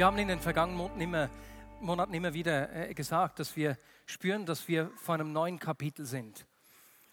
Wir haben in den vergangenen Monaten immer, wieder äh, gesagt, dass wir spüren, dass wir vor einem neuen Kapitel sind.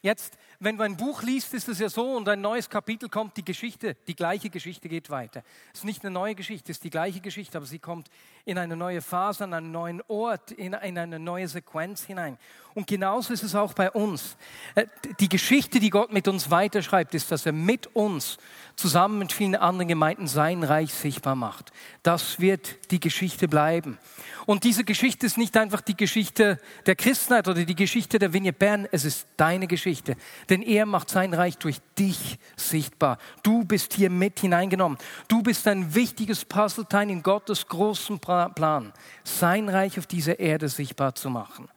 Jetzt, wenn du ein Buch liest, ist es ja so und ein neues Kapitel kommt, die Geschichte, die gleiche Geschichte geht weiter. Es ist nicht eine neue Geschichte, es ist die gleiche Geschichte, aber sie kommt in eine neue Phase, an einen neuen Ort, in, in eine neue Sequenz hinein. Und genauso ist es auch bei uns. Äh, die Geschichte, die Gott mit uns weiterschreibt, ist, dass er mit uns zusammen mit vielen anderen Gemeinden sein Reich sichtbar macht. Das wird die Geschichte bleiben. Und diese Geschichte ist nicht einfach die Geschichte der Christenheit oder die Geschichte der Vignette Bern, es ist deine Geschichte. Denn er macht sein Reich durch dich sichtbar. Du bist hier mit hineingenommen. Du bist ein wichtiges Puzzleteil in Gottes großen Plan, sein Reich auf dieser Erde sichtbar zu machen.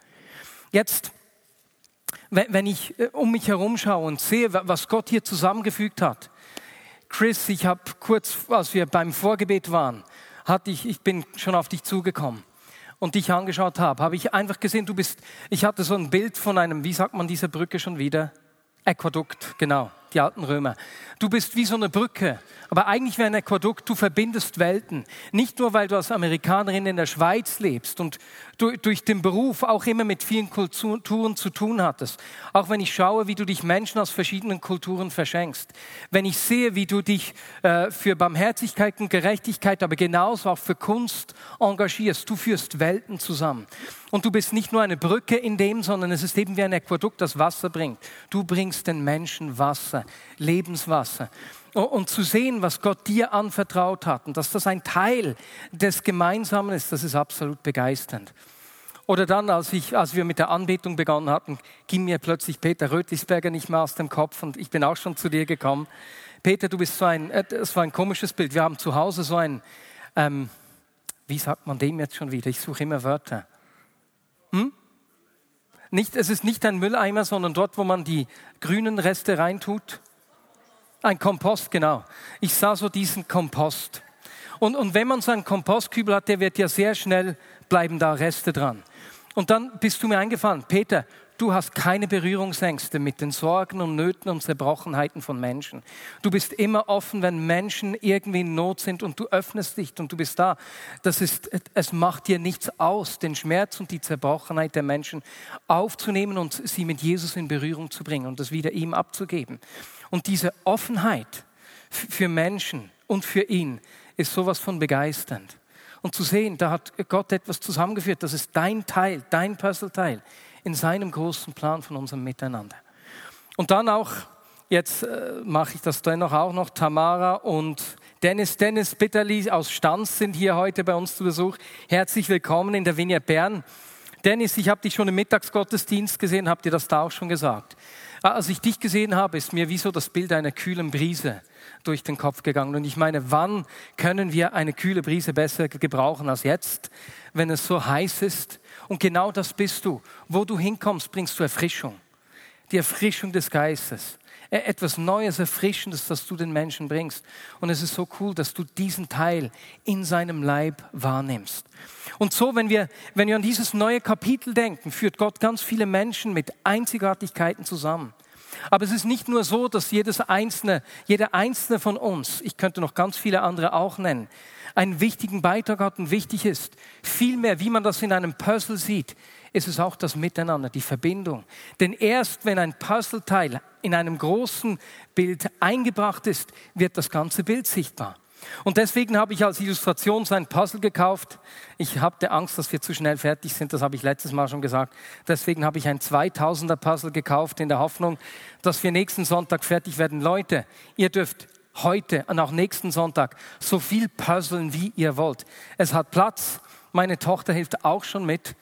Jetzt, wenn ich äh, um mich herum schaue und sehe, was Gott hier zusammengefügt hat, Chris, ich habe kurz, als wir beim Vorgebet waren, hatte ich, ich bin schon auf dich zugekommen und dich angeschaut habe, habe ich einfach gesehen, du bist, ich hatte so ein Bild von einem, wie sagt man dieser Brücke schon wieder? Aquadukt, genau, die alten Römer. Du bist wie so eine Brücke, aber eigentlich wie ein Aquadukt, du verbindest Welten. Nicht nur, weil du als Amerikanerin in der Schweiz lebst und du, durch den Beruf auch immer mit vielen Kulturen zu tun hattest. Auch wenn ich schaue, wie du dich Menschen aus verschiedenen Kulturen verschenkst. Wenn ich sehe, wie du dich äh, für Barmherzigkeit und Gerechtigkeit, aber genauso auch für Kunst engagierst. Du führst Welten zusammen. Und du bist nicht nur eine Brücke in dem, sondern es ist eben wie ein Aquadukt, das Wasser bringt. Du bringst den Menschen Wasser, Lebenswasser. Und zu sehen, was Gott dir anvertraut hat und dass das ein Teil des Gemeinsamen ist, das ist absolut begeisternd. Oder dann, als, ich, als wir mit der Anbetung begonnen hatten, ging mir plötzlich Peter Rötlisberger nicht mehr aus dem Kopf und ich bin auch schon zu dir gekommen. Peter, du bist so ein, äh, das war ein komisches Bild. Wir haben zu Hause so ein, ähm, wie sagt man dem jetzt schon wieder? Ich suche immer Wörter. Hm? Nicht, es ist nicht ein Mülleimer, sondern dort, wo man die grünen Reste reintut. Ein Kompost, genau. Ich sah so diesen Kompost. Und, und wenn man so einen Kompostkübel hat, der wird ja sehr schnell, bleiben da Reste dran. Und dann bist du mir eingefallen, Peter, Du hast keine Berührungsängste mit den Sorgen und Nöten und Zerbrochenheiten von Menschen. Du bist immer offen, wenn Menschen irgendwie in Not sind und du öffnest dich und du bist da. Das ist, es macht dir nichts aus, den Schmerz und die Zerbrochenheit der Menschen aufzunehmen und sie mit Jesus in Berührung zu bringen und das wieder ihm abzugeben. Und diese Offenheit für Menschen und für ihn ist sowas von begeisternd. Und zu sehen, da hat Gott etwas zusammengeführt, das ist dein Teil, dein Puzzleteil in seinem großen Plan von unserem Miteinander. Und dann auch, jetzt äh, mache ich das dennoch auch noch, Tamara und Dennis, Dennis Bitterli aus Stanz sind hier heute bei uns zu Besuch. Herzlich willkommen in der Vignette Bern. Dennis, ich habe dich schon im Mittagsgottesdienst gesehen, habt ihr das da auch schon gesagt? Ah, als ich dich gesehen habe, ist mir wie so das Bild einer kühlen Brise durch den Kopf gegangen. Und ich meine, wann können wir eine kühle Brise besser gebrauchen als jetzt, wenn es so heiß ist? Und genau das bist du. Wo du hinkommst, bringst du Erfrischung. Die Erfrischung des Geistes. E, etwas Neues, Erfrischendes, das du den Menschen bringst. Und es ist so cool, dass du diesen Teil in seinem Leib wahrnimmst. Und so, wenn wir, wenn wir an dieses neue Kapitel denken, führt Gott ganz viele Menschen mit Einzigartigkeiten zusammen. Aber es ist nicht nur so, dass jedes einzelne, jeder einzelne von uns, ich könnte noch ganz viele andere auch nennen, einen wichtigen Beitrag hat und wichtig ist. Vielmehr, wie man das in einem Puzzle sieht, ist es auch das Miteinander, die Verbindung. Denn erst wenn ein Puzzleteil in einem großen Bild eingebracht ist, wird das ganze Bild sichtbar. Und deswegen habe ich als Illustration so ein Puzzle gekauft. Ich hatte Angst, dass wir zu schnell fertig sind, das habe ich letztes Mal schon gesagt. Deswegen habe ich ein 2000er Puzzle gekauft in der Hoffnung, dass wir nächsten Sonntag fertig werden. Leute, ihr dürft heute und auch nächsten Sonntag so viel puzzeln, wie ihr wollt. Es hat Platz. Meine Tochter hilft auch schon mit,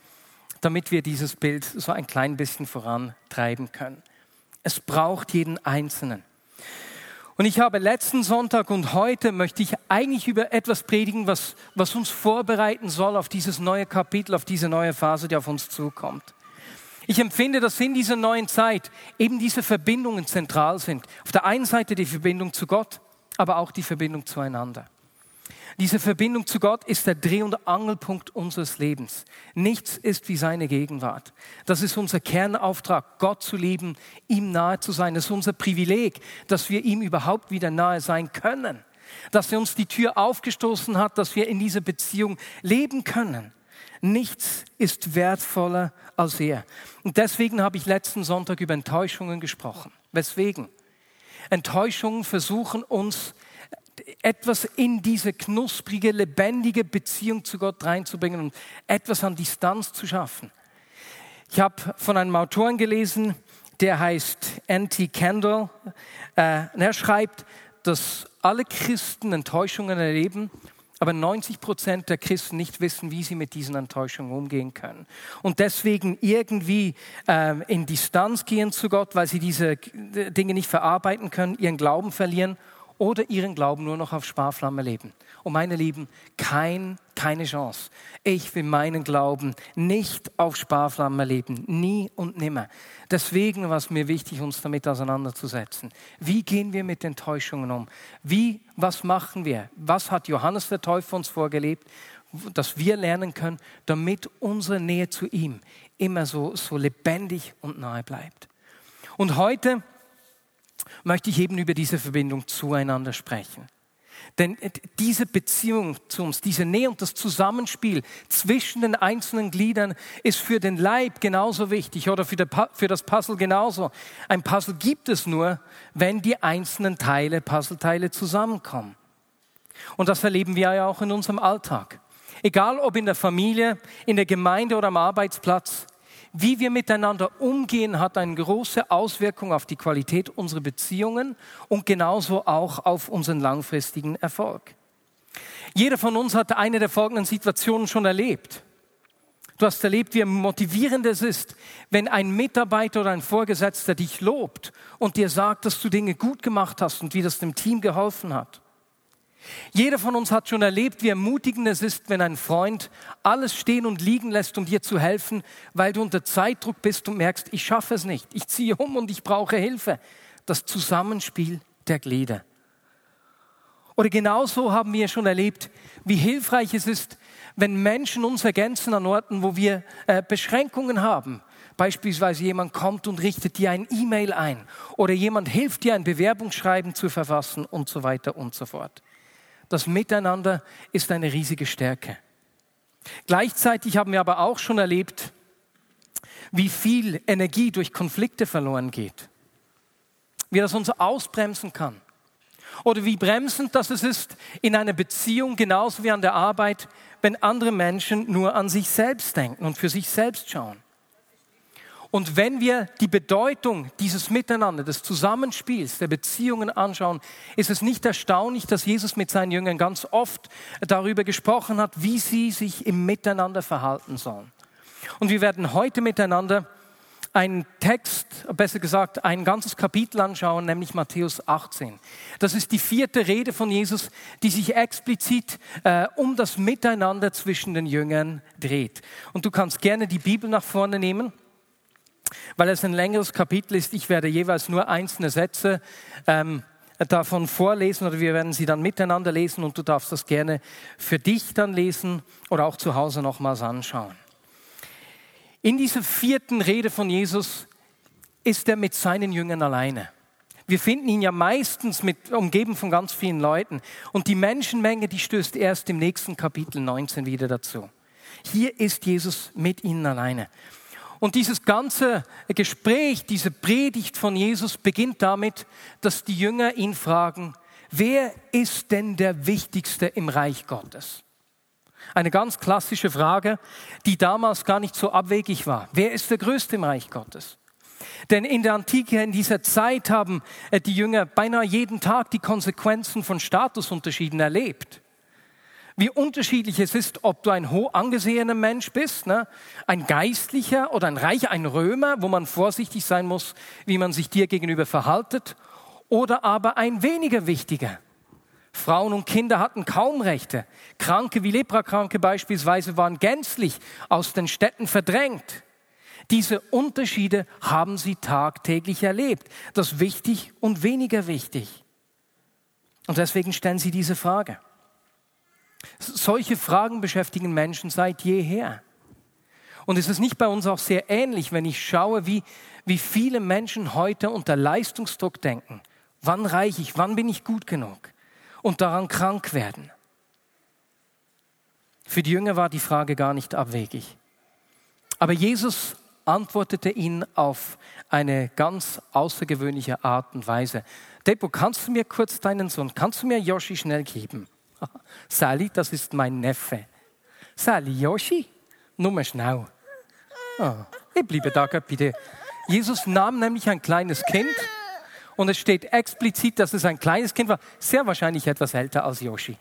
damit wir dieses Bild so ein klein bisschen vorantreiben können. Es braucht jeden Einzelnen. Und ich habe letzten Sonntag und heute möchte ich eigentlich über etwas predigen, was, was uns vorbereiten soll auf dieses neue Kapitel, auf diese neue Phase, die auf uns zukommt. Ich empfinde, dass in dieser neuen Zeit eben diese Verbindungen zentral sind. Auf der einen Seite die Verbindung zu Gott, aber auch die Verbindung zueinander. Diese Verbindung zu Gott ist der Dreh- und Angelpunkt unseres Lebens. Nichts ist wie seine Gegenwart. Das ist unser Kernauftrag, Gott zu lieben, ihm nahe zu sein. Das ist unser Privileg, dass wir ihm überhaupt wieder nahe sein können. Dass er uns die Tür aufgestoßen hat, dass wir in dieser Beziehung leben können. Nichts ist wertvoller als er. Und deswegen habe ich letzten Sonntag über Enttäuschungen gesprochen. Weswegen? Enttäuschungen versuchen uns etwas in diese knusprige, lebendige Beziehung zu Gott reinzubringen und etwas an Distanz zu schaffen. Ich habe von einem Autoren gelesen, der heißt N.T. Kendall. Äh, er schreibt, dass alle Christen Enttäuschungen erleben, aber 90 Prozent der Christen nicht wissen, wie sie mit diesen Enttäuschungen umgehen können. Und deswegen irgendwie äh, in Distanz gehen zu Gott, weil sie diese Dinge nicht verarbeiten können, ihren Glauben verlieren oder ihren Glauben nur noch auf Sparflamme leben. Und meine Lieben, kein, keine Chance. Ich will meinen Glauben nicht auf Sparflamme leben, nie und nimmer. Deswegen war es mir wichtig, uns damit auseinanderzusetzen. Wie gehen wir mit Enttäuschungen um? Wie, was machen wir? Was hat Johannes der Täufer uns vorgelebt, dass wir lernen können, damit unsere Nähe zu ihm immer so, so lebendig und nahe bleibt? Und heute möchte ich eben über diese Verbindung zueinander sprechen. Denn diese Beziehung zu uns, diese Nähe und das Zusammenspiel zwischen den einzelnen Gliedern ist für den Leib genauso wichtig oder für, das Puzzle genauso. Ein Puzzle gibt es nur, wenn die einzelnen Teile, Puzzleteile zusammenkommen. Und das erleben wir ja auch in unserem Alltag. Egal ob in der Familie, in der Gemeinde oder am Arbeitsplatz, wie wir miteinander umgehen, hat eine große Auswirkung auf die Qualität unserer Beziehungen und genauso auch auf unseren langfristigen Erfolg. Jeder von uns hat eine der folgenden Situationen schon erlebt. Du hast erlebt, wie motivierend es ist, wenn ein Mitarbeiter oder ein Vorgesetzter dich lobt und dir sagt, dass du Dinge gut gemacht hast und wie das dem Team geholfen hat. Jeder von uns hat schon erlebt, wie ermutigend es ist, wenn ein Freund alles stehen und liegen lässt, um dir zu helfen, weil du unter Zeitdruck bist und merkst, ich schaffe es nicht, ich ziehe um und ich brauche Hilfe. Das Zusammenspiel der Glieder. Oder genauso haben wir schon erlebt, wie hilfreich es ist, wenn Menschen uns ergänzen an Orten, wo wir äh, Beschränkungen haben. Beispielsweise jemand kommt und richtet dir ein E-Mail ein oder jemand hilft dir ein Bewerbungsschreiben zu verfassen und so weiter und so fort. Das Miteinander ist eine riesige Stärke. Gleichzeitig haben wir aber auch schon erlebt, wie viel Energie durch Konflikte verloren geht. Wie das uns ausbremsen kann. Oder wie bremsend das ist in einer Beziehung, genauso wie an der Arbeit, wenn andere Menschen nur an sich selbst denken und für sich selbst schauen. Und wenn wir die Bedeutung dieses Miteinander, des Zusammenspiels, der Beziehungen anschauen, ist es nicht erstaunlich, dass Jesus mit seinen Jüngern ganz oft darüber gesprochen hat, wie sie sich im Miteinander verhalten sollen. Und wir werden heute miteinander einen Text, besser gesagt ein ganzes Kapitel anschauen, nämlich Matthäus 18. Das ist die vierte Rede von Jesus, die sich explizit äh, um das Miteinander zwischen den Jüngern dreht. Und du kannst gerne die Bibel nach vorne nehmen weil es ein längeres Kapitel ist. Ich werde jeweils nur einzelne Sätze ähm, davon vorlesen oder wir werden sie dann miteinander lesen und du darfst das gerne für dich dann lesen oder auch zu Hause nochmals anschauen. In dieser vierten Rede von Jesus ist er mit seinen Jüngern alleine. Wir finden ihn ja meistens mit, umgeben von ganz vielen Leuten. Und die Menschenmenge, die stößt erst im nächsten Kapitel 19 wieder dazu. Hier ist Jesus mit ihnen alleine. Und dieses ganze Gespräch, diese Predigt von Jesus beginnt damit, dass die Jünger ihn fragen, wer ist denn der Wichtigste im Reich Gottes? Eine ganz klassische Frage, die damals gar nicht so abwegig war. Wer ist der Größte im Reich Gottes? Denn in der Antike, in dieser Zeit haben äh, die Jünger beinahe jeden Tag die Konsequenzen von Statusunterschieden erlebt wie unterschiedlich es ist, ob du ein hoch angesehener Mensch bist, ne? ein Geistlicher oder ein Reicher, ein Römer, wo man vorsichtig sein muss, wie man sich dir gegenüber verhaltet, oder aber ein weniger wichtiger. Frauen und Kinder hatten kaum Rechte. Kranke wie Leprakranke beispielsweise waren gänzlich aus den Städten verdrängt. Diese Unterschiede haben sie tagtäglich erlebt. Das wichtig und weniger wichtig. Und deswegen stellen sie diese Frage. Solche Fragen beschäftigen Menschen seit jeher. Und es ist nicht bei uns auch sehr ähnlich, wenn ich schaue, wie, wie viele Menschen heute unter Leistungsdruck denken. Wann reiche ich? Wann bin ich gut genug? Und daran krank werden. Für die Jünger war die Frage gar nicht abwegig. Aber Jesus antwortete ihnen auf eine ganz außergewöhnliche Art und Weise. Depo, kannst du mir kurz deinen Sohn, kannst du mir Yoshi schnell geben? Sally, das ist mein Neffe. Sally, Yoshi, nur schnell. Oh, ich bleibe da bitte. Jesus nahm nämlich ein kleines Kind und es steht explizit, dass es ein kleines Kind war, sehr wahrscheinlich etwas älter als Yoshi.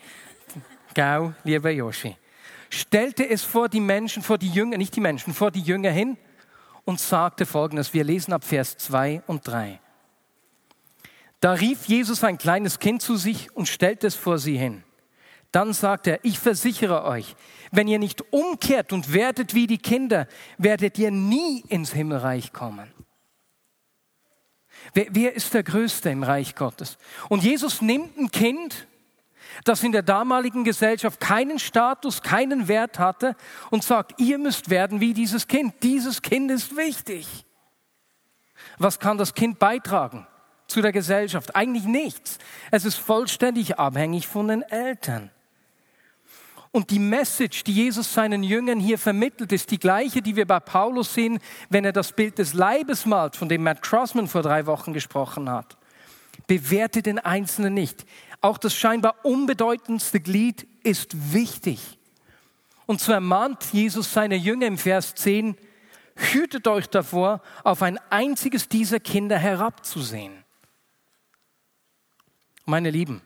Gau, lieber Yoshi. Stellte es vor die Menschen, vor die Jünger, nicht die Menschen, vor die Jünger hin und sagte folgendes. Wir lesen ab Vers 2 und 3. Da rief Jesus ein kleines Kind zu sich und stellte es vor sie hin. Dann sagt er, ich versichere euch, wenn ihr nicht umkehrt und werdet wie die Kinder, werdet ihr nie ins Himmelreich kommen. Wer, wer ist der Größte im Reich Gottes? Und Jesus nimmt ein Kind, das in der damaligen Gesellschaft keinen Status, keinen Wert hatte und sagt, ihr müsst werden wie dieses Kind. Dieses Kind ist wichtig. Was kann das Kind beitragen zu der Gesellschaft? Eigentlich nichts. Es ist vollständig abhängig von den Eltern. Und die Message, die Jesus seinen Jüngern hier vermittelt, ist die gleiche, die wir bei Paulus sehen, wenn er das Bild des Leibes malt, von dem Matt Crossman vor drei Wochen gesprochen hat. Bewerte den Einzelnen nicht. Auch das scheinbar unbedeutendste Glied ist wichtig. Und so ermahnt Jesus seine Jünger im Vers 10, hütet euch davor, auf ein einziges dieser Kinder herabzusehen. Meine Lieben,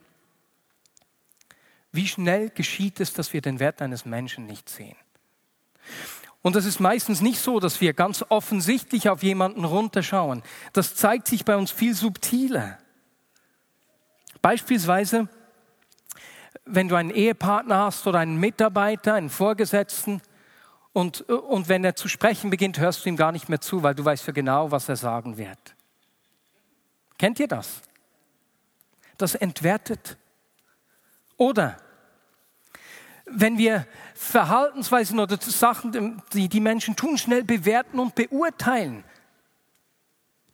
wie schnell geschieht es, dass wir den Wert eines Menschen nicht sehen? Und das ist meistens nicht so, dass wir ganz offensichtlich auf jemanden runterschauen. Das zeigt sich bei uns viel subtiler. Beispielsweise, wenn du einen Ehepartner hast oder einen Mitarbeiter, einen Vorgesetzten, und, und wenn er zu sprechen beginnt, hörst du ihm gar nicht mehr zu, weil du weißt ja genau, was er sagen wird. Kennt ihr das? Das entwertet oder wenn wir Verhaltensweisen oder Sachen, die die Menschen tun, schnell bewerten und beurteilen.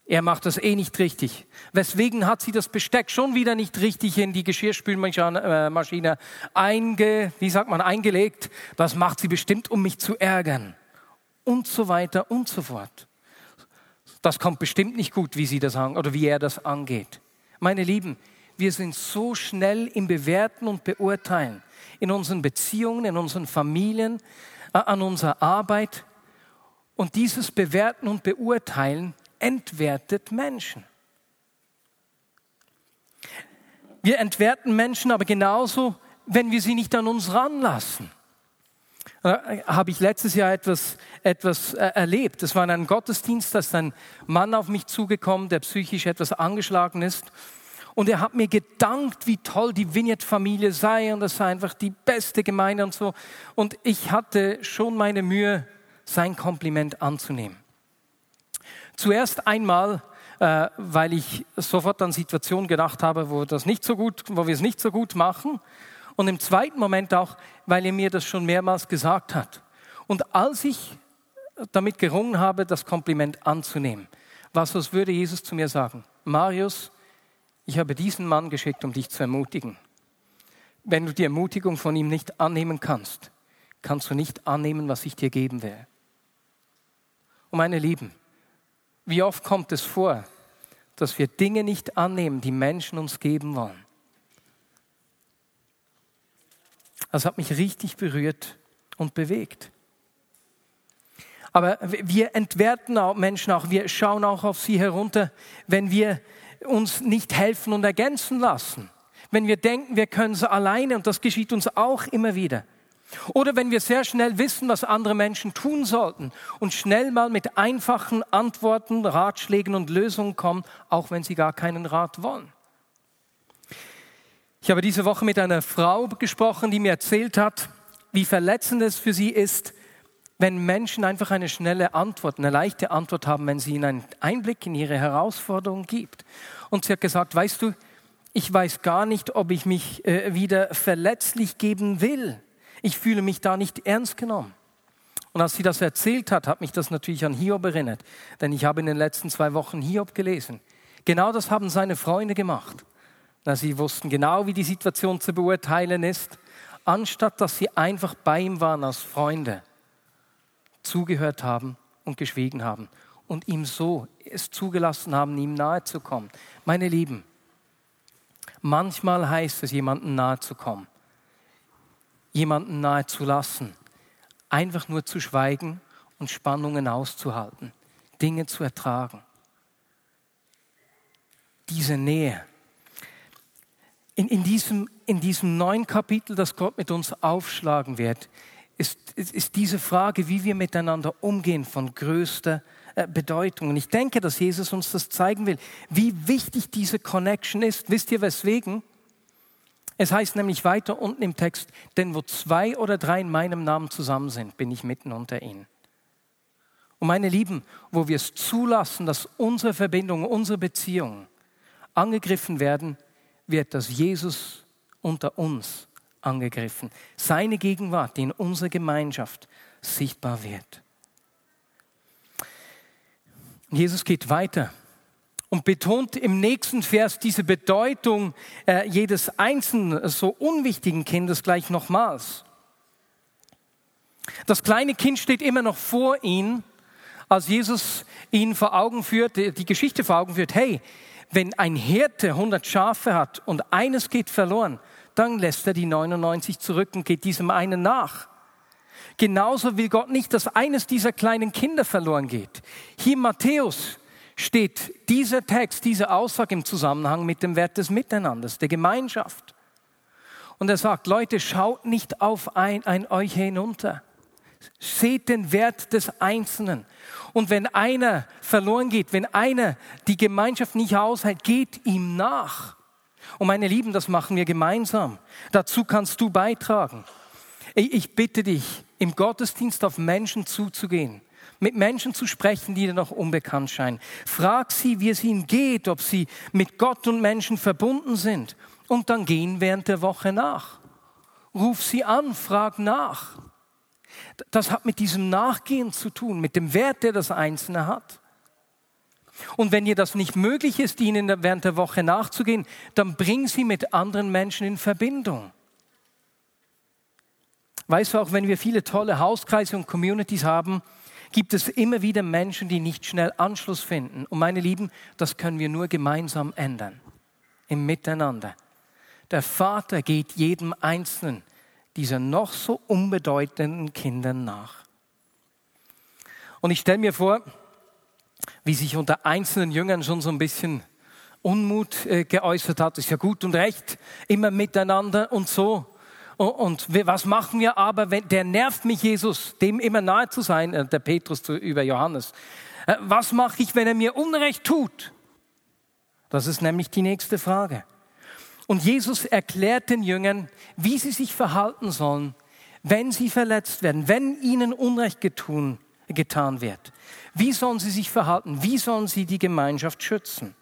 Er macht das eh nicht richtig. Weswegen hat sie das Besteck schon wieder nicht richtig in die Geschirrspülmaschine einge, wie sagt man, eingelegt? Das macht sie bestimmt, um mich zu ärgern. Und so weiter und so fort. Das kommt bestimmt nicht gut, wie sie das oder wie er das angeht. Meine Lieben, wir sind so schnell im Bewerten und Beurteilen, in unseren Beziehungen, in unseren Familien, äh, an unserer Arbeit. Und dieses Bewerten und Beurteilen entwertet Menschen. Wir entwerten Menschen aber genauso, wenn wir sie nicht an uns ranlassen. Äh, habe ich letztes Jahr etwas, etwas äh, erlebt. Es war in einem Gottesdienst, da ist ein Mann auf mich zugekommen, der psychisch etwas angeschlagen ist. Und er hat mir gedankt, wie toll die Vignette-Familie sei und das sei einfach die beste Gemeinde und so. Und ich hatte schon meine Mühe, sein Kompliment anzunehmen. Zuerst einmal, äh, weil ich sofort an Situationen gedacht habe, wo, das nicht so gut, wo wir es nicht so gut machen. Und im zweiten Moment auch, weil er mir das schon mehrmals gesagt hat. Und als ich damit gerungen habe, das Kompliment anzunehmen, was, was würde Jesus zu mir sagen? Marius, ich habe diesen Mann geschickt, um dich zu ermutigen. Wenn du die Ermutigung von ihm nicht annehmen kannst, kannst du nicht annehmen, was ich dir geben will. Und meine Lieben, wie oft kommt es vor, dass wir Dinge nicht annehmen, die Menschen uns geben wollen? Das hat mich richtig berührt und bewegt. Aber wir entwerten auch Menschen auch, wir schauen auch auf sie herunter, wenn wir uns nicht helfen und ergänzen lassen. Wenn wir denken, wir können es alleine, und das geschieht uns auch immer wieder. Oder wenn wir sehr schnell wissen, was andere Menschen tun sollten und schnell mal mit einfachen Antworten, Ratschlägen und Lösungen kommen, auch wenn sie gar keinen Rat wollen. Ich habe diese Woche mit einer Frau gesprochen, die mir erzählt hat, wie verletzend es für sie ist, wenn Menschen einfach eine schnelle Antwort, eine leichte Antwort haben, wenn sie ihnen einen Einblick in ihre Herausforderungen gibt. Und sie hat gesagt, weißt du, ich weiß gar nicht, ob ich mich äh, wieder verletzlich geben will. Ich fühle mich da nicht ernst genommen. Und als sie das erzählt hat, hat mich das natürlich an Hiob erinnert, denn ich habe in den letzten zwei Wochen Hiob gelesen. Genau das haben seine Freunde gemacht. Na, sie wussten genau, wie die Situation zu beurteilen ist, anstatt dass sie einfach bei ihm waren als Freunde zugehört haben und geschwiegen haben und ihm so es zugelassen haben, ihm nahe zu kommen. Meine Lieben, manchmal heißt es, jemandem nahe zu kommen, jemanden nahe zu lassen, einfach nur zu schweigen und Spannungen auszuhalten, Dinge zu ertragen. Diese Nähe. In, in, diesem, in diesem neuen Kapitel, das Gott mit uns aufschlagen wird, ist, ist, ist diese Frage, wie wir miteinander umgehen, von größter äh, Bedeutung. Und ich denke, dass Jesus uns das zeigen will, wie wichtig diese Connection ist. Wisst ihr weswegen? Es heißt nämlich weiter unten im Text, denn wo zwei oder drei in meinem Namen zusammen sind, bin ich mitten unter ihnen. Und meine Lieben, wo wir es zulassen, dass unsere Verbindungen, unsere Beziehungen angegriffen werden, wird das Jesus unter uns angegriffen. Seine Gegenwart, die in unserer Gemeinschaft sichtbar wird. Jesus geht weiter und betont im nächsten Vers diese Bedeutung äh, jedes einzelnen so unwichtigen Kindes gleich nochmals. Das kleine Kind steht immer noch vor ihm, als Jesus ihn vor Augen führt, die Geschichte vor Augen führt. Hey, wenn ein Hirte 100 Schafe hat und eines geht verloren, dann lässt er die 99 zurück und geht diesem einen nach. Genauso will Gott nicht, dass eines dieser kleinen Kinder verloren geht. Hier Matthäus steht dieser Text, diese Aussage im Zusammenhang mit dem Wert des Miteinanders, der Gemeinschaft. Und er sagt, Leute, schaut nicht auf ein, ein euch hinunter. Seht den Wert des Einzelnen. Und wenn einer verloren geht, wenn einer die Gemeinschaft nicht aushält, geht ihm nach. Und meine Lieben, das machen wir gemeinsam. Dazu kannst du beitragen. Ich bitte dich, im Gottesdienst auf Menschen zuzugehen, mit Menschen zu sprechen, die dir noch unbekannt scheinen. Frag sie, wie es ihnen geht, ob sie mit Gott und Menschen verbunden sind. Und dann gehen während der Woche nach. Ruf sie an, frag nach. Das hat mit diesem Nachgehen zu tun, mit dem Wert, der das Einzelne hat. Und wenn dir das nicht möglich ist, ihnen während der Woche nachzugehen, dann bring sie mit anderen Menschen in Verbindung. Weißt du, auch wenn wir viele tolle Hauskreise und Communities haben, gibt es immer wieder Menschen, die nicht schnell Anschluss finden. Und meine Lieben, das können wir nur gemeinsam ändern, im Miteinander. Der Vater geht jedem Einzelnen dieser noch so unbedeutenden Kinder nach. Und ich stelle mir vor, wie sich unter einzelnen Jüngern schon so ein bisschen Unmut äh, geäußert hat. Ist ja gut und recht, immer miteinander und so. Und, und was machen wir aber, wenn der nervt mich, Jesus, dem immer nahe zu sein, äh, der Petrus zu, über Johannes. Äh, was mache ich, wenn er mir Unrecht tut? Das ist nämlich die nächste Frage. Und Jesus erklärt den Jüngern, wie sie sich verhalten sollen, wenn sie verletzt werden, wenn ihnen Unrecht getun, getan wird. Wie sollen sie sich verhalten? Wie sollen sie die Gemeinschaft schützen?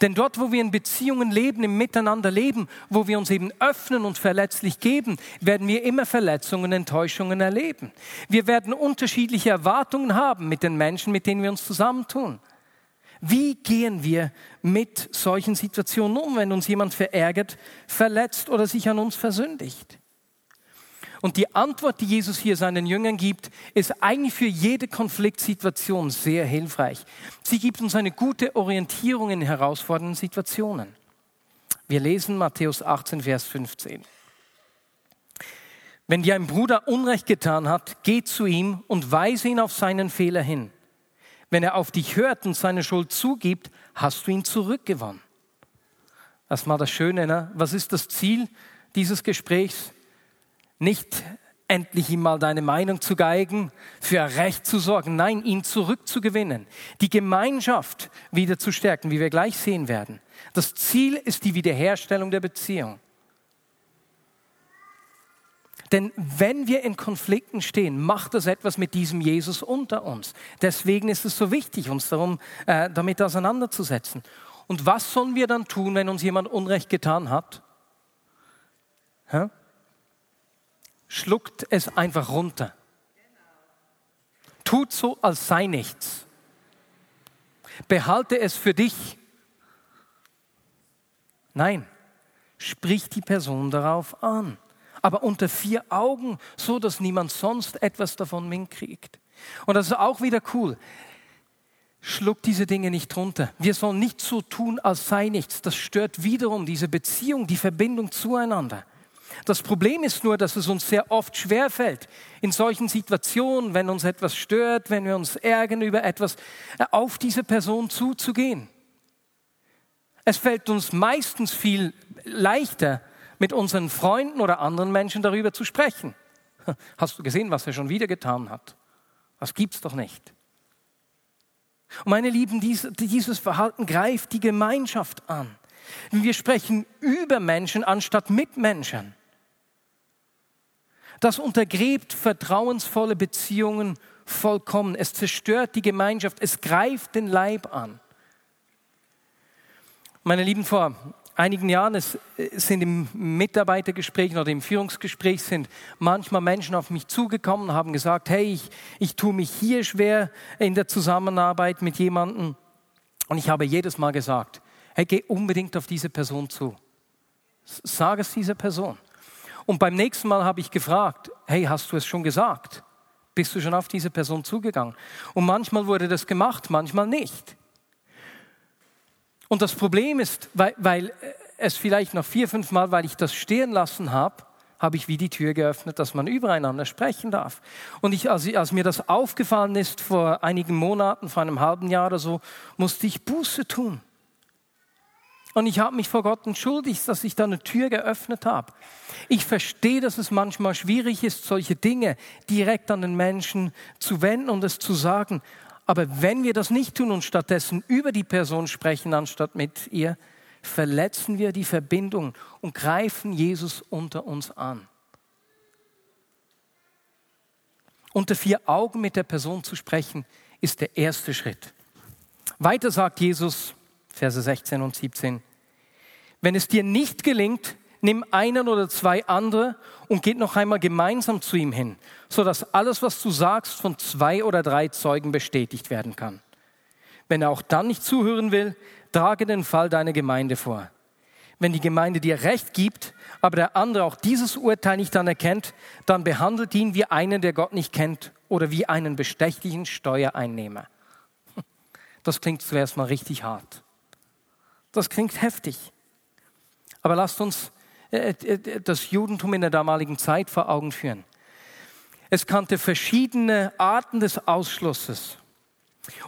Denn dort, wo wir in Beziehungen leben, im Miteinander leben, wo wir uns eben öffnen und verletzlich geben, werden wir immer Verletzungen, Enttäuschungen erleben. Wir werden unterschiedliche Erwartungen haben mit den Menschen, mit denen wir uns zusammentun. Wie gehen wir mit solchen Situationen um, wenn uns jemand verärgert, verletzt oder sich an uns versündigt? Und die Antwort, die Jesus hier seinen Jüngern gibt, ist eigentlich für jede Konfliktsituation sehr hilfreich. Sie gibt uns eine gute Orientierung in herausfordernden Situationen. Wir lesen Matthäus 18, Vers 15. Wenn dir ein Bruder Unrecht getan hat, geh zu ihm und weise ihn auf seinen Fehler hin. Wenn er auf dich hört und seine Schuld zugibt, hast du ihn zurückgewonnen. Das mal das Schöne. Ne? Was ist das Ziel dieses Gesprächs? Nicht endlich ihm mal deine Meinung zu geigen, für Recht zu sorgen. Nein, ihn zurückzugewinnen, die Gemeinschaft wieder zu stärken, wie wir gleich sehen werden. Das Ziel ist die Wiederherstellung der Beziehung. Denn wenn wir in Konflikten stehen, macht das etwas mit diesem Jesus unter uns. Deswegen ist es so wichtig, uns darum, äh, damit auseinanderzusetzen. Und was sollen wir dann tun, wenn uns jemand Unrecht getan hat? Hä? Schluckt es einfach runter. Tut so, als sei nichts. Behalte es für dich. Nein, sprich die Person darauf an aber unter vier Augen, so dass niemand sonst etwas davon mitkriegt. Und das ist auch wieder cool. Schluck diese Dinge nicht runter. Wir sollen nicht so tun, als sei nichts. Das stört wiederum diese Beziehung, die Verbindung zueinander. Das Problem ist nur, dass es uns sehr oft schwerfällt, in solchen Situationen, wenn uns etwas stört, wenn wir uns ärgern über etwas, äh, auf diese Person zuzugehen. Es fällt uns meistens viel leichter, mit unseren Freunden oder anderen Menschen darüber zu sprechen. Hast du gesehen, was er schon wieder getan hat? Das gibt's doch nicht. Und meine Lieben, dieses Verhalten greift die Gemeinschaft an. Wir sprechen über Menschen anstatt mit Menschen. Das untergräbt vertrauensvolle Beziehungen vollkommen. Es zerstört die Gemeinschaft. Es greift den Leib an. Meine Lieben, vor einigen Jahren es sind im Mitarbeitergespräch oder im Führungsgespräch sind manchmal Menschen auf mich zugekommen und haben gesagt, hey, ich, ich tue mich hier schwer in der Zusammenarbeit mit jemandem. Und ich habe jedes Mal gesagt, hey, geh unbedingt auf diese Person zu. Sag es dieser Person. Und beim nächsten Mal habe ich gefragt, hey, hast du es schon gesagt? Bist du schon auf diese Person zugegangen? Und manchmal wurde das gemacht, manchmal nicht. Und das Problem ist, weil, weil es vielleicht noch vier, fünf Mal, weil ich das stehen lassen habe, habe ich wie die Tür geöffnet, dass man übereinander sprechen darf. Und ich, als, als, mir das aufgefallen ist vor einigen Monaten, vor einem halben Jahr oder so, musste ich Buße tun. Und ich habe mich vor Gott entschuldigt, dass ich da eine Tür geöffnet habe. Ich verstehe, dass es manchmal schwierig ist, solche Dinge direkt an den Menschen zu wenden und es zu sagen. Aber wenn wir das nicht tun und stattdessen über die Person sprechen, anstatt mit ihr, verletzen wir die Verbindung und greifen Jesus unter uns an. Unter vier Augen mit der Person zu sprechen, ist der erste Schritt. Weiter sagt Jesus, Verse 16 und 17, wenn es dir nicht gelingt, nimm einen oder zwei andere und geht noch einmal gemeinsam zu ihm hin, sodass alles, was du sagst, von zwei oder drei Zeugen bestätigt werden kann. Wenn er auch dann nicht zuhören will, trage den Fall deiner Gemeinde vor. Wenn die Gemeinde dir Recht gibt, aber der andere auch dieses Urteil nicht anerkennt, dann behandelt ihn wie einen, der Gott nicht kennt oder wie einen bestechlichen Steuereinnehmer. Das klingt zuerst mal richtig hart. Das klingt heftig. Aber lasst uns äh, äh, das Judentum in der damaligen Zeit vor Augen führen. Es kannte verschiedene Arten des Ausschlusses.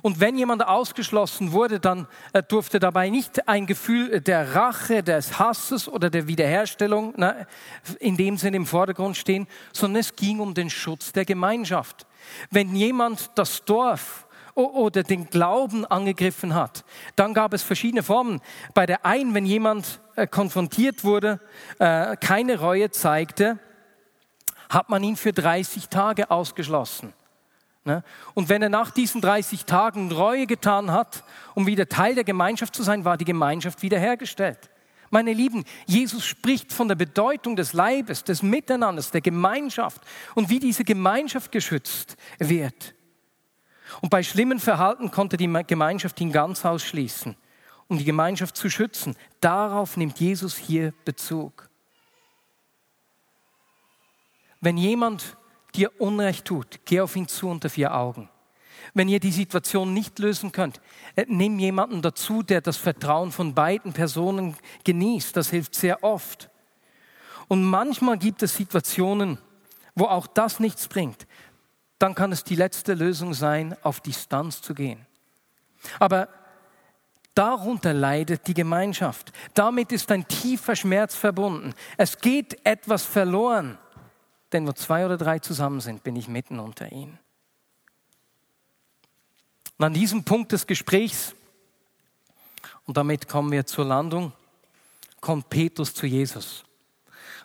Und wenn jemand ausgeschlossen wurde, dann äh, durfte dabei nicht ein Gefühl der Rache, des Hasses oder der Wiederherstellung in dem Sinne im Vordergrund stehen, sondern es ging um den Schutz der Gemeinschaft. Wenn jemand das Dorf oder den Glauben angegriffen hat. Dann gab es verschiedene Formen. Bei der einen, wenn jemand äh, konfrontiert wurde, äh, keine Reue zeigte, hat man ihn für 30 Tage ausgeschlossen. Ne? Und wenn er nach diesen 30 Tagen Reue getan hat, um wieder Teil der Gemeinschaft zu sein, war die Gemeinschaft wiederhergestellt. Meine Lieben, Jesus spricht von der Bedeutung des Leibes, des Miteinanders, der Gemeinschaft und wie diese Gemeinschaft geschützt wird. Und bei schlimmen Verhalten konnte die Gemeinschaft ihn ganz ausschließen, um die Gemeinschaft zu schützen. Darauf nimmt Jesus hier Bezug. Wenn jemand dir Unrecht tut, geh auf ihn zu unter vier Augen. Wenn ihr die Situation nicht lösen könnt, äh, nimm jemanden dazu, der das Vertrauen von beiden Personen genießt. Das hilft sehr oft. Und manchmal gibt es Situationen, wo auch das nichts bringt dann kann es die letzte Lösung sein, auf Distanz zu gehen. Aber darunter leidet die Gemeinschaft. Damit ist ein tiefer Schmerz verbunden. Es geht etwas verloren. denn wo zwei oder drei zusammen sind, bin ich mitten unter ihnen. Und an diesem Punkt des Gesprächs, und damit kommen wir zur Landung, kommt Petrus zu Jesus.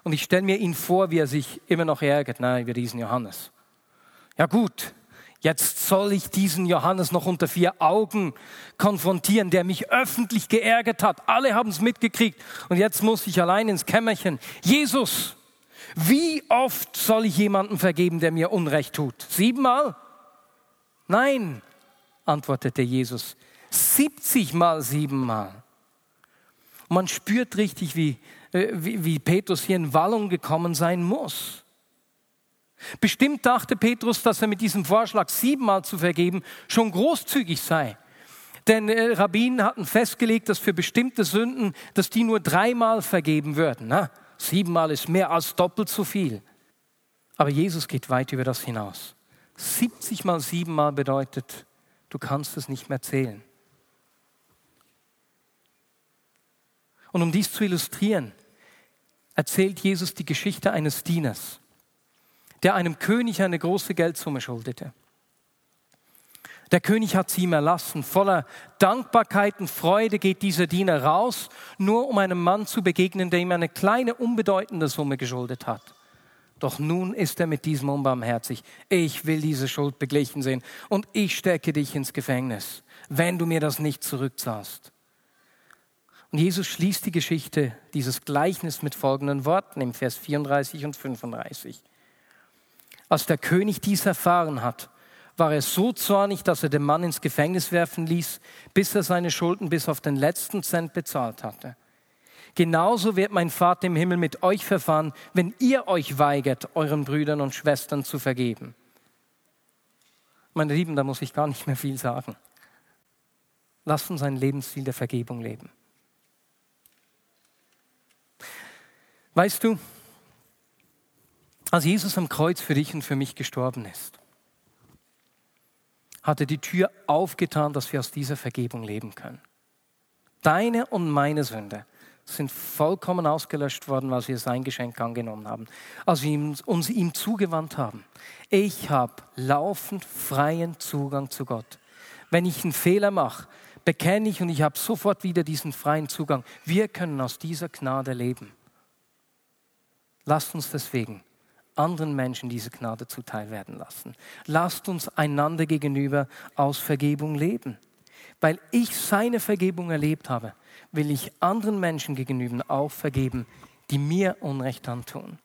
Und ich stelle mir ihn vor, wie er sich immer noch ärgert nein, über diesen Johannes. Ja gut, jetzt soll ich diesen Johannes noch unter vier Augen konfrontieren, der mich öffentlich geärgert hat. Alle haben es mitgekriegt und jetzt muss ich allein ins Kämmerchen. Jesus, wie oft soll ich jemandem vergeben, der mir Unrecht tut? Siebenmal? Nein, antwortete Jesus. 70 mal siebenmal. Man spürt richtig, wie, äh, wie, wie Petrus hier in Wallung gekommen sein muss. Bestimmt dachte Petrus, dass er mit diesem Vorschlag siebenmal zu vergeben schon großzügig sei. Denn äh, Rabbinen hatten festgelegt, dass für bestimmte Sünden, dass die nur dreimal vergeben würden. Na, siebenmal ist mehr als doppelt so viel. Aber Jesus geht weit über das hinaus. 70 mal siebenmal bedeutet, du kannst es nicht mehr zählen. Und um dies zu illustrieren, erzählt Jesus die Geschichte eines Dieners, der einem König eine große Geldsumme schuldete. Der König hat sie ihm erlassen. Voller Dankbarkeit und Freude geht dieser Diener raus, nur um einem Mann zu begegnen, der ihm eine kleine, unbedeutende Summe geschuldet hat. Doch nun ist er mit diesem unbarmherzig. Ich will diese Schuld beglichen sehen und ich stecke dich ins Gefängnis, wenn du mir das nicht zurückzahlst. Und Jesus schließt die Geschichte, dieses Gleichnis mit folgenden Worten im Vers 34 und 35. Als der König dies erfahren hat, war er so zornig, dass er den Mann ins Gefängnis werfen ließ, bis er seine Schulden bis auf den letzten Cent bezahlt hatte. Genauso wird mein Vater im Himmel mit euch verfahren, wenn ihr euch weigert, euren Brüdern und Schwestern zu vergeben. Meine Lieben, da muss ich gar nicht mehr viel sagen. Lasst uns ein Lebensstil der Vergebung leben. Weißt du, als Jesus am Kreuz für dich und für mich gestorben ist, hat er die Tür aufgetan, dass wir aus dieser Vergebung leben können. Deine und meine Sünde sind vollkommen ausgelöscht worden, als wir sein Geschenk angenommen haben, als wir uns ihm zugewandt haben. Ich habe laufend freien Zugang zu Gott. Wenn ich einen Fehler mache, bekenne ich und ich habe sofort wieder diesen freien Zugang. Wir können aus dieser Gnade leben. Lasst uns deswegen anderen Menschen diese Gnade zuteil werden lassen. Lasst uns einander gegenüber aus Vergebung leben. Weil ich seine Vergebung erlebt habe, will ich anderen Menschen gegenüber auch vergeben, die mir Unrecht antun.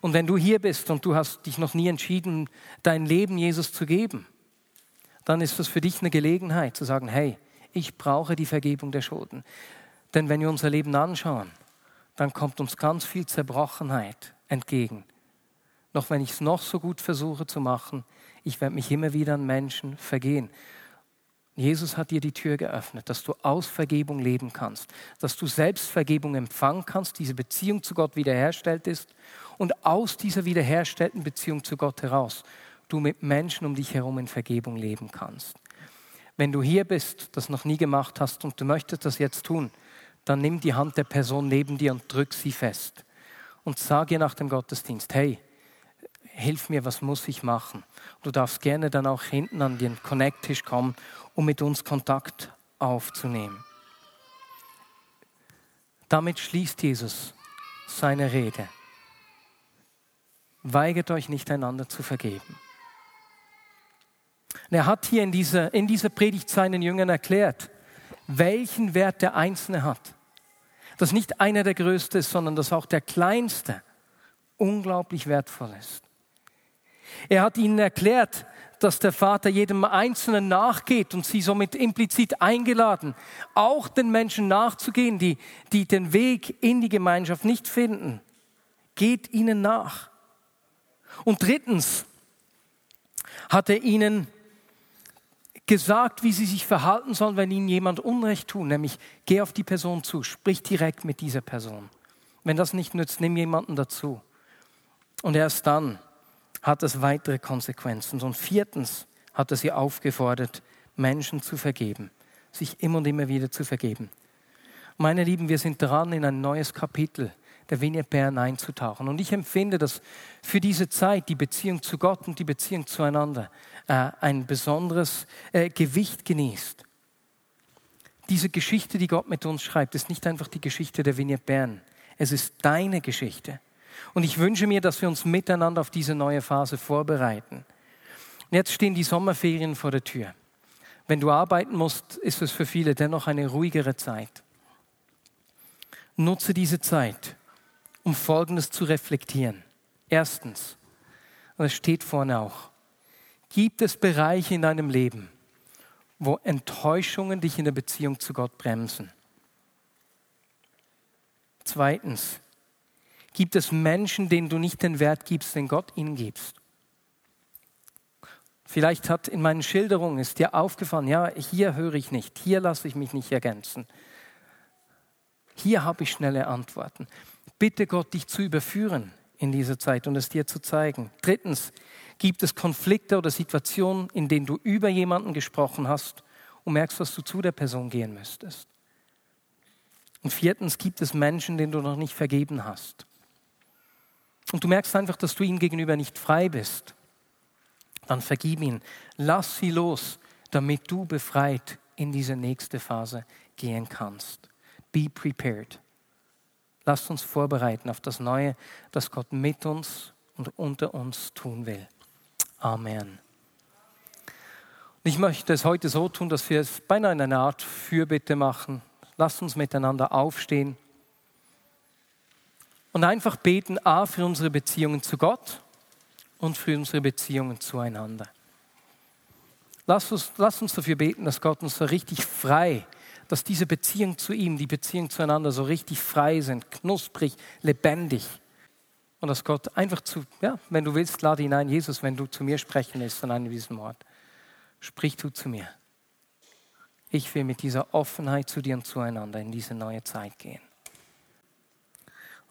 Und wenn du hier bist und du hast dich noch nie entschieden, dein Leben Jesus zu geben, dann ist das für dich eine Gelegenheit zu sagen, hey, ich brauche die Vergebung der Schulden. Denn wenn wir unser Leben anschauen, dann kommt uns ganz viel Zerbrochenheit entgegen. Noch wenn ich es noch so gut versuche zu machen, ich werde mich immer wieder an Menschen vergehen. Jesus hat dir die Tür geöffnet, dass du aus Vergebung leben kannst, dass du selbst Vergebung empfangen kannst, diese Beziehung zu Gott wiederherstellt ist und aus dieser wiederherstellten Beziehung zu Gott heraus du mit Menschen um dich herum in Vergebung leben kannst. Wenn du hier bist, das noch nie gemacht hast und du möchtest das jetzt tun, dann nimm die Hand der Person neben dir und drück sie fest. Und sag ihr nach dem Gottesdienst, hey, hilf mir, was muss ich machen? Du darfst gerne dann auch hinten an den Connect-Tisch kommen, um mit uns Kontakt aufzunehmen. Damit schließt Jesus seine Rede. Weigert euch nicht einander zu vergeben. Und er hat hier in dieser, in dieser Predigt seinen Jüngern erklärt, welchen Wert der Einzelne hat. Dass nicht einer der Größte ist, sondern dass auch der Kleinste unglaublich wertvoll ist. Er hat ihnen erklärt, dass der Vater jedem Einzelnen nachgeht und sie somit implizit eingeladen, auch den Menschen nachzugehen, die, die den Weg in die Gemeinschaft nicht finden. Geht ihnen nach. Und drittens hat er ihnen gesagt, wie sie sich verhalten sollen, wenn ihnen jemand Unrecht tut, nämlich geh auf die Person zu, sprich direkt mit dieser Person. Wenn das nicht nützt, nimm jemanden dazu. Und erst dann hat es weitere Konsequenzen. Und viertens hat er sie aufgefordert, Menschen zu vergeben, sich immer und immer wieder zu vergeben. Meine Lieben, wir sind dran in ein neues Kapitel der Vineyard Bern einzutauchen. Und ich empfinde, dass für diese Zeit die Beziehung zu Gott und die Beziehung zueinander äh, ein besonderes äh, Gewicht genießt. Diese Geschichte, die Gott mit uns schreibt, ist nicht einfach die Geschichte der Vineyard Bern. Es ist deine Geschichte. Und ich wünsche mir, dass wir uns miteinander auf diese neue Phase vorbereiten. Und jetzt stehen die Sommerferien vor der Tür. Wenn du arbeiten musst, ist es für viele dennoch eine ruhigere Zeit. Nutze diese Zeit, um Folgendes zu reflektieren. Erstens, und es steht vorne auch, gibt es Bereiche in deinem Leben, wo Enttäuschungen dich in der Beziehung zu Gott bremsen? Zweitens, gibt es Menschen, denen du nicht den Wert gibst, den Gott ihnen gibst? Vielleicht hat in meinen Schilderungen ist dir aufgefallen, ja, hier höre ich nicht, hier lasse ich mich nicht ergänzen. Hier habe ich schnelle Antworten. Bitte Gott, dich zu überführen in dieser Zeit und es dir zu zeigen. Drittens, gibt es Konflikte oder Situationen, in denen du über jemanden gesprochen hast und merkst, dass du zu der Person gehen müsstest. Und viertens, gibt es Menschen, denen du noch nicht vergeben hast. Und du merkst einfach, dass du ihnen gegenüber nicht frei bist dann vergib ihn. Lass sie los, damit du befreit in diese nächste Phase gehen kannst. Be prepared. Lasst uns vorbereiten auf das Neue, das Gott mit uns und unter uns tun will. Amen. Ich möchte es heute so tun, dass wir es beinahe in einer Art Fürbitte machen. Lasst uns miteinander aufstehen und einfach beten, A, für unsere Beziehungen zu Gott und für unsere Beziehungen zueinander. Lass uns, lass uns dafür beten, dass Gott uns so richtig frei, dass diese Beziehung zu ihm, die Beziehung zueinander so richtig frei sind, knusprig, lebendig. Und dass Gott einfach zu, ja, wenn du willst, lade ihn ein, Jesus, wenn du zu mir sprechen willst an einem diesem Ort, sprich du zu mir. Ich will mit dieser Offenheit zu dir und zueinander in diese neue Zeit gehen.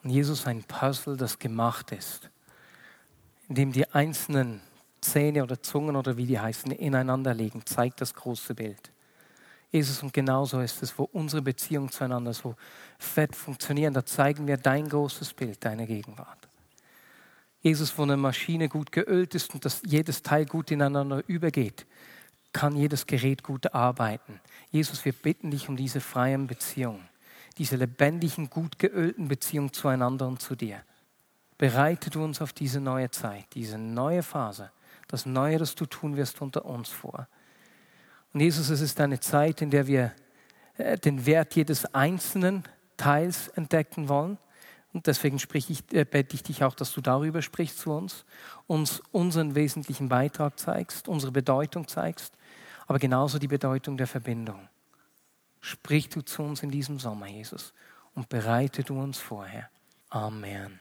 Und Jesus ein Puzzle, das gemacht ist in dem die einzelnen Zähne oder Zungen oder wie die heißen, ineinander liegen, zeigt das große Bild. Jesus, und genauso ist es, wo unsere Beziehungen zueinander so fett funktionieren, da zeigen wir dein großes Bild, deine Gegenwart. Jesus, wo eine Maschine gut geölt ist und dass jedes Teil gut ineinander übergeht, kann jedes Gerät gut arbeiten. Jesus, wir bitten dich um diese freien Beziehungen, diese lebendigen, gut geölten Beziehungen zueinander und zu dir bereite du uns auf diese neue Zeit, diese neue Phase, das Neue, das du tun wirst unter uns vor. Und Jesus, es ist eine Zeit, in der wir äh, den Wert jedes einzelnen Teils entdecken wollen. Und deswegen ich, äh, bitte ich dich auch, dass du darüber sprichst zu uns, uns unseren wesentlichen Beitrag zeigst, unsere Bedeutung zeigst, aber genauso die Bedeutung der Verbindung. Sprich du zu uns in diesem Sommer, Jesus, und bereite du uns vorher. Amen.